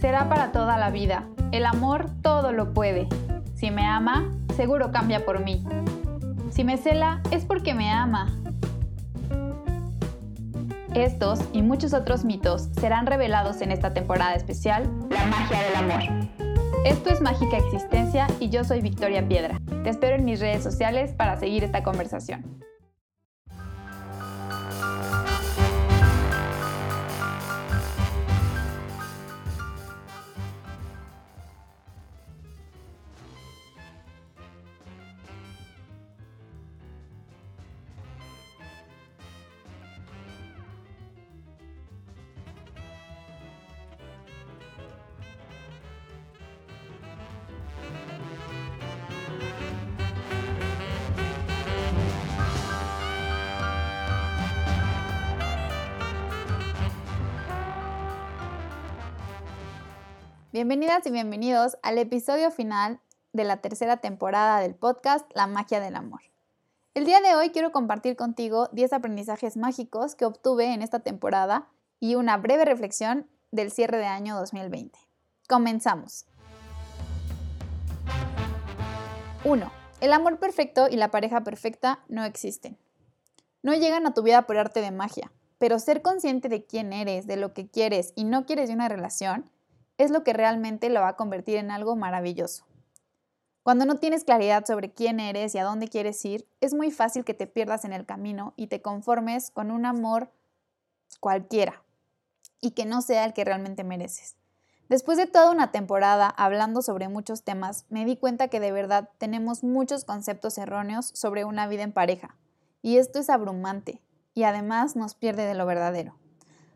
será para toda la vida. El amor todo lo puede. Si me ama, seguro cambia por mí. Si me cela, es porque me ama. Estos y muchos otros mitos serán revelados en esta temporada especial, La magia del amor. Esto es Mágica Existencia y yo soy Victoria Piedra. Te espero en mis redes sociales para seguir esta conversación. Bienvenidas y bienvenidos al episodio final de la tercera temporada del podcast La magia del amor. El día de hoy quiero compartir contigo 10 aprendizajes mágicos que obtuve en esta temporada y una breve reflexión del cierre de año 2020. Comenzamos. 1. El amor perfecto y la pareja perfecta no existen. No llegan a tu vida por arte de magia, pero ser consciente de quién eres, de lo que quieres y no quieres de una relación, es lo que realmente lo va a convertir en algo maravilloso. Cuando no tienes claridad sobre quién eres y a dónde quieres ir, es muy fácil que te pierdas en el camino y te conformes con un amor cualquiera y que no sea el que realmente mereces. Después de toda una temporada hablando sobre muchos temas, me di cuenta que de verdad tenemos muchos conceptos erróneos sobre una vida en pareja. Y esto es abrumante y además nos pierde de lo verdadero.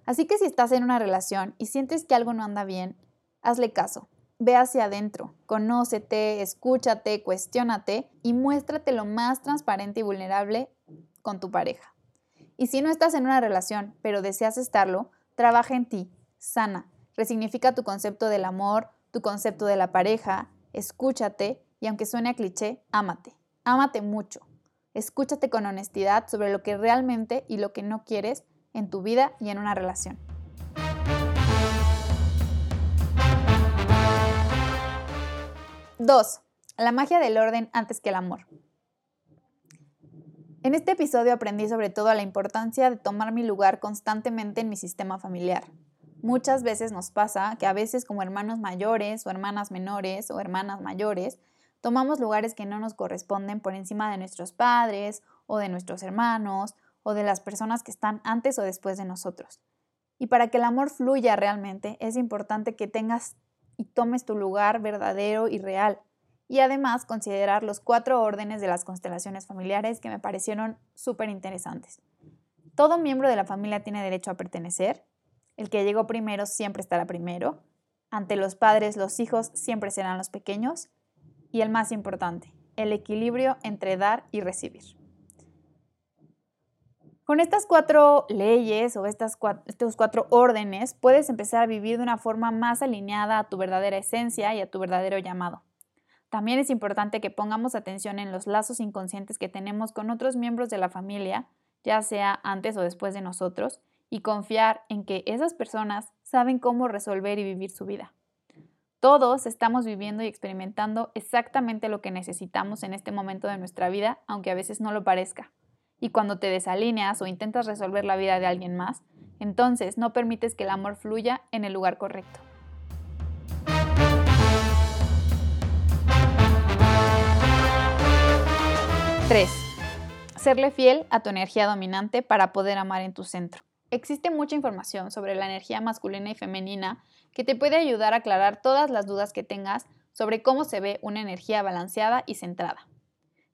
Así que si estás en una relación y sientes que algo no anda bien, Hazle caso, ve hacia adentro, conócete, escúchate, cuestiónate y muéstrate lo más transparente y vulnerable con tu pareja. Y si no estás en una relación, pero deseas estarlo, trabaja en ti, sana, resignifica tu concepto del amor, tu concepto de la pareja, escúchate y aunque suene a cliché, ámate, ámate mucho. Escúchate con honestidad sobre lo que realmente y lo que no quieres en tu vida y en una relación. 2. La magia del orden antes que el amor. En este episodio aprendí sobre todo la importancia de tomar mi lugar constantemente en mi sistema familiar. Muchas veces nos pasa que a veces como hermanos mayores o hermanas menores o hermanas mayores, tomamos lugares que no nos corresponden por encima de nuestros padres o de nuestros hermanos o de las personas que están antes o después de nosotros. Y para que el amor fluya realmente es importante que tengas y tomes tu lugar verdadero y real. Y además considerar los cuatro órdenes de las constelaciones familiares que me parecieron súper interesantes. Todo miembro de la familia tiene derecho a pertenecer. El que llegó primero siempre estará primero. Ante los padres los hijos siempre serán los pequeños. Y el más importante, el equilibrio entre dar y recibir. Con estas cuatro leyes o estas estos cuatro órdenes puedes empezar a vivir de una forma más alineada a tu verdadera esencia y a tu verdadero llamado. También es importante que pongamos atención en los lazos inconscientes que tenemos con otros miembros de la familia, ya sea antes o después de nosotros, y confiar en que esas personas saben cómo resolver y vivir su vida. Todos estamos viviendo y experimentando exactamente lo que necesitamos en este momento de nuestra vida, aunque a veces no lo parezca. Y cuando te desalineas o intentas resolver la vida de alguien más, entonces no permites que el amor fluya en el lugar correcto. ¡3! Serle fiel a tu energía dominante para poder amar en tu centro. Existe mucha información sobre la energía masculina y femenina que te puede ayudar a aclarar todas las dudas que tengas sobre cómo se ve una energía balanceada y centrada.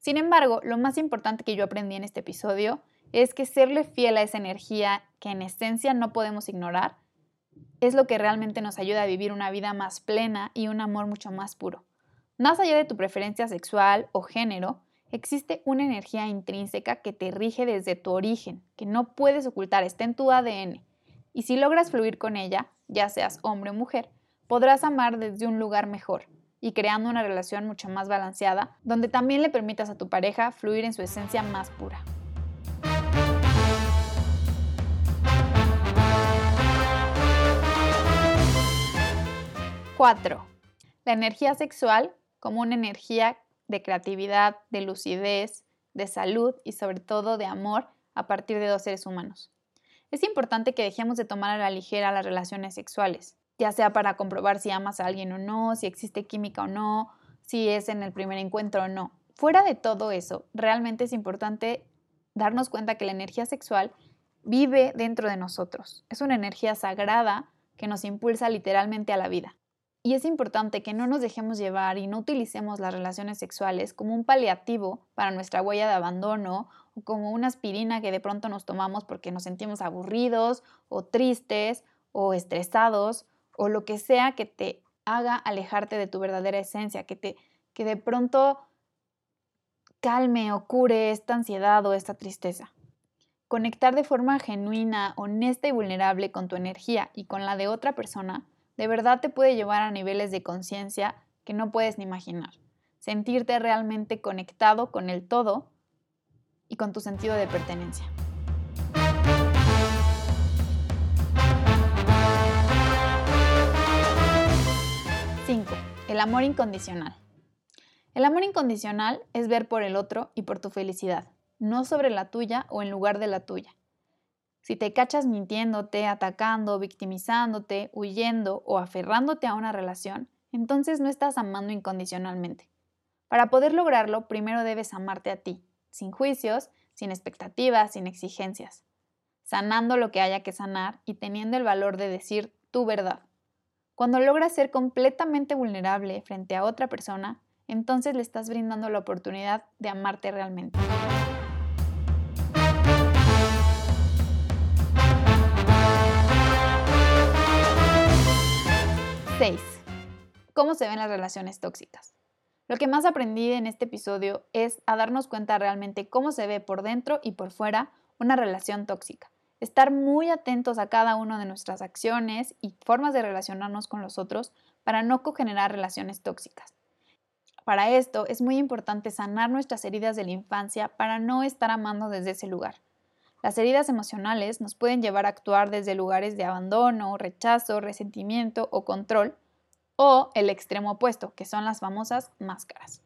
Sin embargo, lo más importante que yo aprendí en este episodio es que serle fiel a esa energía que en esencia no podemos ignorar es lo que realmente nos ayuda a vivir una vida más plena y un amor mucho más puro. Más allá de tu preferencia sexual o género, existe una energía intrínseca que te rige desde tu origen, que no puedes ocultar, está en tu ADN. Y si logras fluir con ella, ya seas hombre o mujer, podrás amar desde un lugar mejor, y creando una relación mucho más balanceada, donde también le permitas a tu pareja fluir en su esencia más pura. 4. La energía sexual como una energía de creatividad, de lucidez, de salud y sobre todo de amor a partir de dos seres humanos. Es importante que dejemos de tomar a la ligera las relaciones sexuales, ya sea para comprobar si amas a alguien o no, si existe química o no, si es en el primer encuentro o no. Fuera de todo eso, realmente es importante darnos cuenta que la energía sexual vive dentro de nosotros. Es una energía sagrada que nos impulsa literalmente a la vida. Y es importante que no nos dejemos llevar y no utilicemos las relaciones sexuales como un paliativo para nuestra huella de abandono o como una aspirina que de pronto nos tomamos porque nos sentimos aburridos o tristes o estresados o lo que sea que te haga alejarte de tu verdadera esencia, que, te, que de pronto calme o cure esta ansiedad o esta tristeza. Conectar de forma genuina, honesta y vulnerable con tu energía y con la de otra persona de verdad te puede llevar a niveles de conciencia que no puedes ni imaginar. Sentirte realmente conectado con el todo y con tu sentido de pertenencia. ¡5! El amor incondicional. El amor incondicional es ver por el otro y por tu felicidad, no sobre la tuya o en lugar de la tuya. Si te cachas mintiéndote, atacando, victimizándote, huyendo o aferrándote a una relación, entonces no estás amando incondicionalmente. Para poder lograrlo, primero debes amarte a ti, sin juicios, sin expectativas, sin exigencias, sanando lo que haya que sanar y teniendo el valor de decir tu verdad. Cuando logras ser completamente vulnerable frente a otra persona, entonces le estás brindando la oportunidad de amarte realmente. 6. ¿Cómo se ven las relaciones tóxicas? Lo que más aprendí en este episodio es a darnos cuenta realmente cómo se ve por dentro y por fuera una relación tóxica. Estar muy atentos a cada una de nuestras acciones y formas de relacionarnos con los otros para no cogenerar relaciones tóxicas. Para esto es muy importante sanar nuestras heridas de la infancia para no estar amando desde ese lugar. Las heridas emocionales nos pueden llevar a actuar desde lugares de abandono, rechazo, resentimiento o control, o el extremo opuesto, que son las famosas máscaras.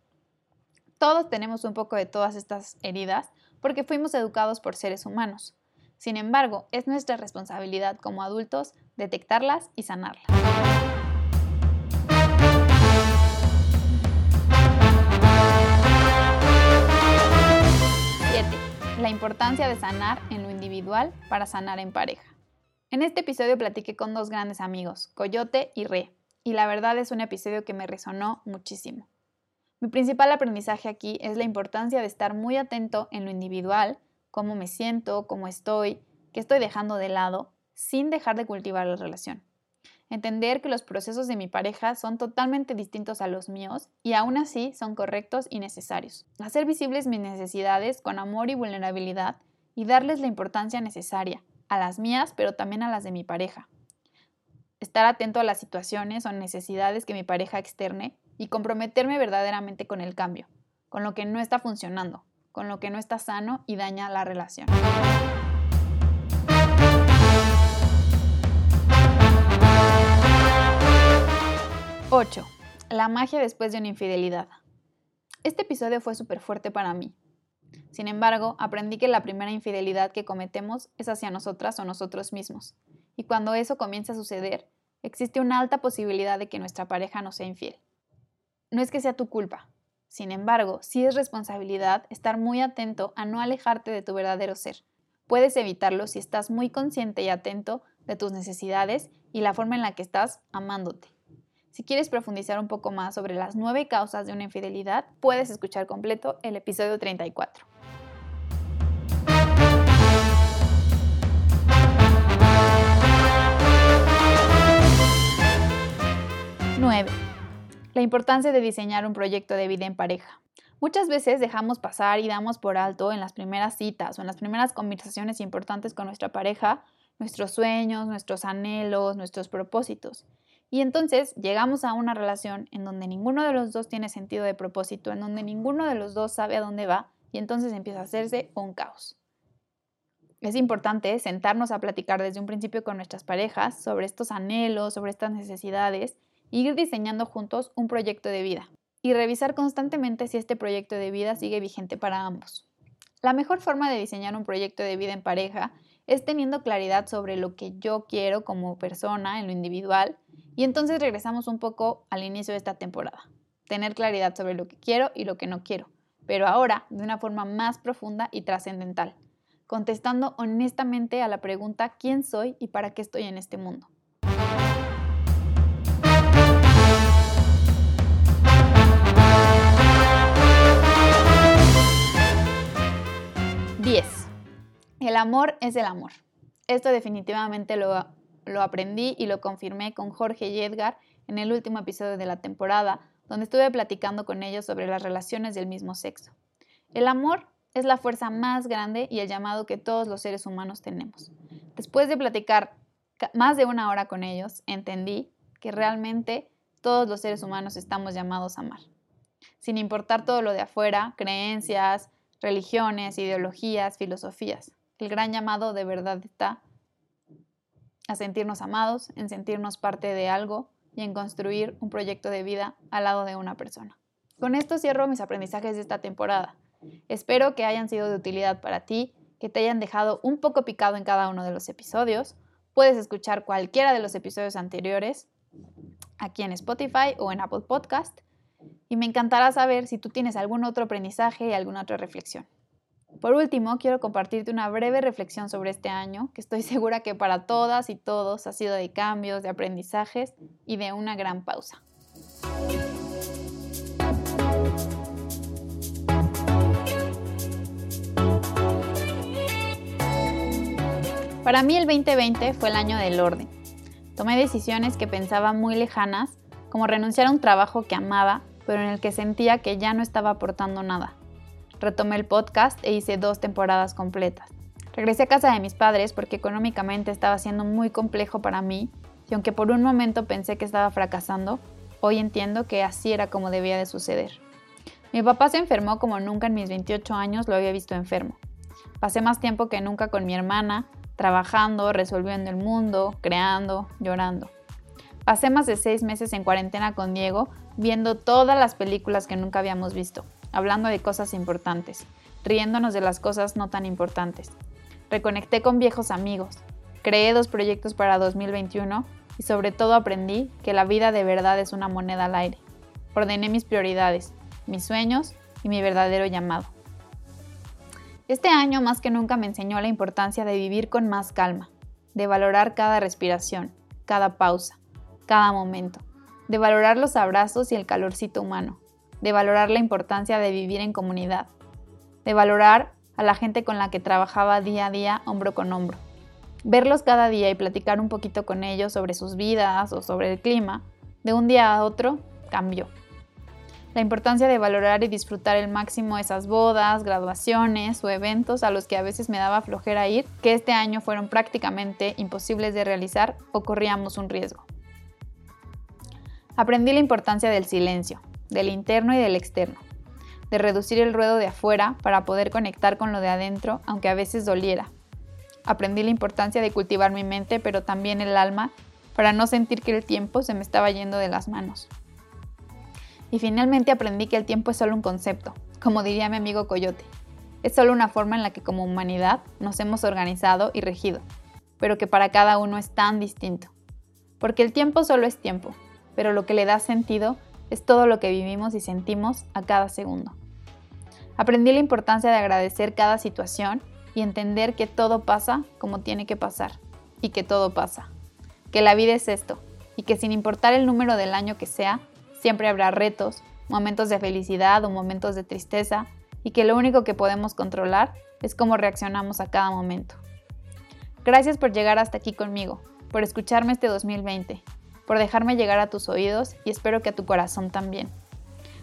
Todos tenemos un poco de todas estas heridas porque fuimos educados por seres humanos. Sin embargo, es nuestra responsabilidad como adultos detectarlas y sanarlas. la importancia de sanar en lo individual para sanar en pareja. En este episodio platiqué con dos grandes amigos, Coyote y Re, y la verdad es un episodio que me resonó muchísimo. Mi principal aprendizaje aquí es la importancia de estar muy atento en lo individual, cómo me siento, cómo estoy, qué estoy dejando de lado, sin dejar de cultivar la relación. Entender que los procesos de mi pareja son totalmente distintos a los míos y aún así son correctos y necesarios. Hacer visibles mis necesidades con amor y vulnerabilidad y darles la importancia necesaria, a las mías pero también a las de mi pareja. Estar atento a las situaciones o necesidades que mi pareja externe y comprometerme verdaderamente con el cambio, con lo que no está funcionando, con lo que no está sano y daña la relación. 8. La magia después de una infidelidad. Este episodio fue súper fuerte para mí. Sin embargo, aprendí que la primera infidelidad que cometemos es hacia nosotras o nosotros mismos. Y cuando eso comienza a suceder, existe una alta posibilidad de que nuestra pareja no sea infiel. No es que sea tu culpa. Sin embargo, sí es responsabilidad estar muy atento a no alejarte de tu verdadero ser. Puedes evitarlo si estás muy consciente y atento de tus necesidades y la forma en la que estás amándote. Si quieres profundizar un poco más sobre las nueve causas de una infidelidad, puedes escuchar completo el episodio 34. ¡9! La importancia de diseñar un proyecto de vida en pareja. Muchas veces dejamos pasar y damos por alto en las primeras citas o en las primeras conversaciones importantes con nuestra pareja nuestros sueños, nuestros anhelos, nuestros propósitos. Y entonces llegamos a una relación en donde ninguno de los dos tiene sentido de propósito, en donde ninguno de los dos sabe a dónde va y entonces empieza a hacerse un caos. Es importante sentarnos a platicar desde un principio con nuestras parejas sobre estos anhelos, sobre estas necesidades ir diseñando juntos un proyecto de vida y revisar constantemente si este proyecto de vida sigue vigente para ambos. La mejor forma de diseñar un proyecto de vida en pareja es teniendo claridad sobre lo que yo quiero como persona en lo individual y entonces regresamos un poco al inicio de esta temporada. Tener claridad sobre lo que quiero y lo que no quiero, pero ahora de una forma más profunda y trascendental, contestando honestamente a la pregunta ¿quién soy y para qué estoy en este mundo? 10. El amor es el amor. Esto definitivamente lo, aprendí y lo confirmé con Jorge y Edgar en el último episodio de la temporada, donde estuve platicando con ellos sobre las relaciones del mismo sexo. El amor es la fuerza más grande y el llamado que todos los seres humanos tenemos. Después de platicar más de una hora con ellos, entendí que realmente todos los seres humanos estamos llamados a amar. Sin importar todo lo de afuera, creencias, religiones, ideologías, filosofías. El gran llamado de verdad está a sentirnos amados, en sentirnos parte de algo y en construir un proyecto de vida al lado de una persona. Con esto cierro mis aprendizajes de esta temporada. Espero que hayan sido de utilidad para ti, que te hayan dejado un poco picado en cada uno de los episodios. Puedes escuchar cualquiera de los episodios anteriores aquí en Spotify o en Apple Podcast y me encantará saber si tú tienes algún otro aprendizaje y alguna otra reflexión. Por último, quiero compartirte una breve reflexión sobre este año, que estoy segura que para todas y todos ha sido de cambios, de aprendizajes y de una gran pausa. Para mí el 2020 fue el año del orden. Tomé decisiones que pensaba muy lejanas, como renunciar a un trabajo que amaba pero en el que sentía que ya no estaba aportando nada. Retomé el podcast e hice dos temporadas completas. Regresé a casa de mis padres porque económicamente estaba siendo muy complejo para mí y aunque por un momento pensé que estaba fracasando, hoy entiendo que así era como debía de suceder. Mi papá se enfermó como nunca en mis 28 años lo había visto enfermo. Pasé más tiempo que nunca con mi hermana, trabajando, resolviendo el mundo, creando, llorando. Pasé más de seis meses en cuarentena con Diego viendo todas las películas que nunca habíamos visto, hablando de cosas importantes, riéndonos de las cosas no tan importantes. Reconecté con viejos amigos, creé dos proyectos para 2021 y sobre todo aprendí que la vida de verdad es una moneda al aire. Ordené mis prioridades, mis sueños y mi verdadero llamado. Este año más que nunca me enseñó la importancia de vivir con más calma, de valorar cada respiración, cada pausa, cada momento, de valorar los abrazos y el calorcito humano, de valorar la importancia de vivir en comunidad, de valorar a la gente con la que trabajaba día a día hombro con hombro. Verlos cada día y platicar un poquito con ellos sobre sus vidas o sobre el clima, de un día a otro, cambió. La importancia de valorar y disfrutar el máximo esas bodas, graduaciones o eventos a los que a veces me daba flojera ir, que este año fueron prácticamente imposibles de realizar o corríamos un riesgo. Aprendí la importancia del silencio, del interno y del externo, de reducir el ruedo de afuera para poder conectar con lo de adentro, aunque a veces doliera. Aprendí la importancia de cultivar mi mente, pero también el alma, para no sentir que el tiempo se me estaba yendo de las manos. Y finalmente aprendí que el tiempo es solo un concepto, como diría mi amigo Coyote. Es solo una forma en la que como humanidad nos hemos organizado y regido, pero que para cada uno es tan distinto. Porque el tiempo solo es tiempo, pero lo que le da sentido es todo lo que vivimos y sentimos a cada segundo. Aprendí la importancia de agradecer cada situación y entender que todo pasa como tiene que pasar y que todo pasa, que la vida es esto y que sin importar el número del año que sea, siempre habrá retos, momentos de felicidad o momentos de tristeza y que lo único que podemos controlar es cómo reaccionamos a cada momento. Gracias por llegar hasta aquí conmigo, por escucharme este 2020 por dejarme llegar a tus oídos y espero que a tu corazón también.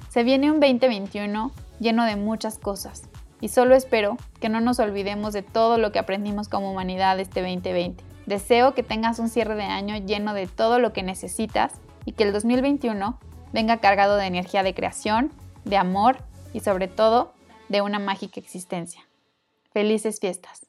Se viene un 2021 lleno de muchas cosas y solo espero que no nos olvidemos de todo lo que aprendimos como humanidad este 2020. Deseo que tengas un cierre de año lleno de todo lo que necesitas y que el 2021 venga cargado de energía de creación, de amor y sobre todo de una mágica existencia. Felices fiestas.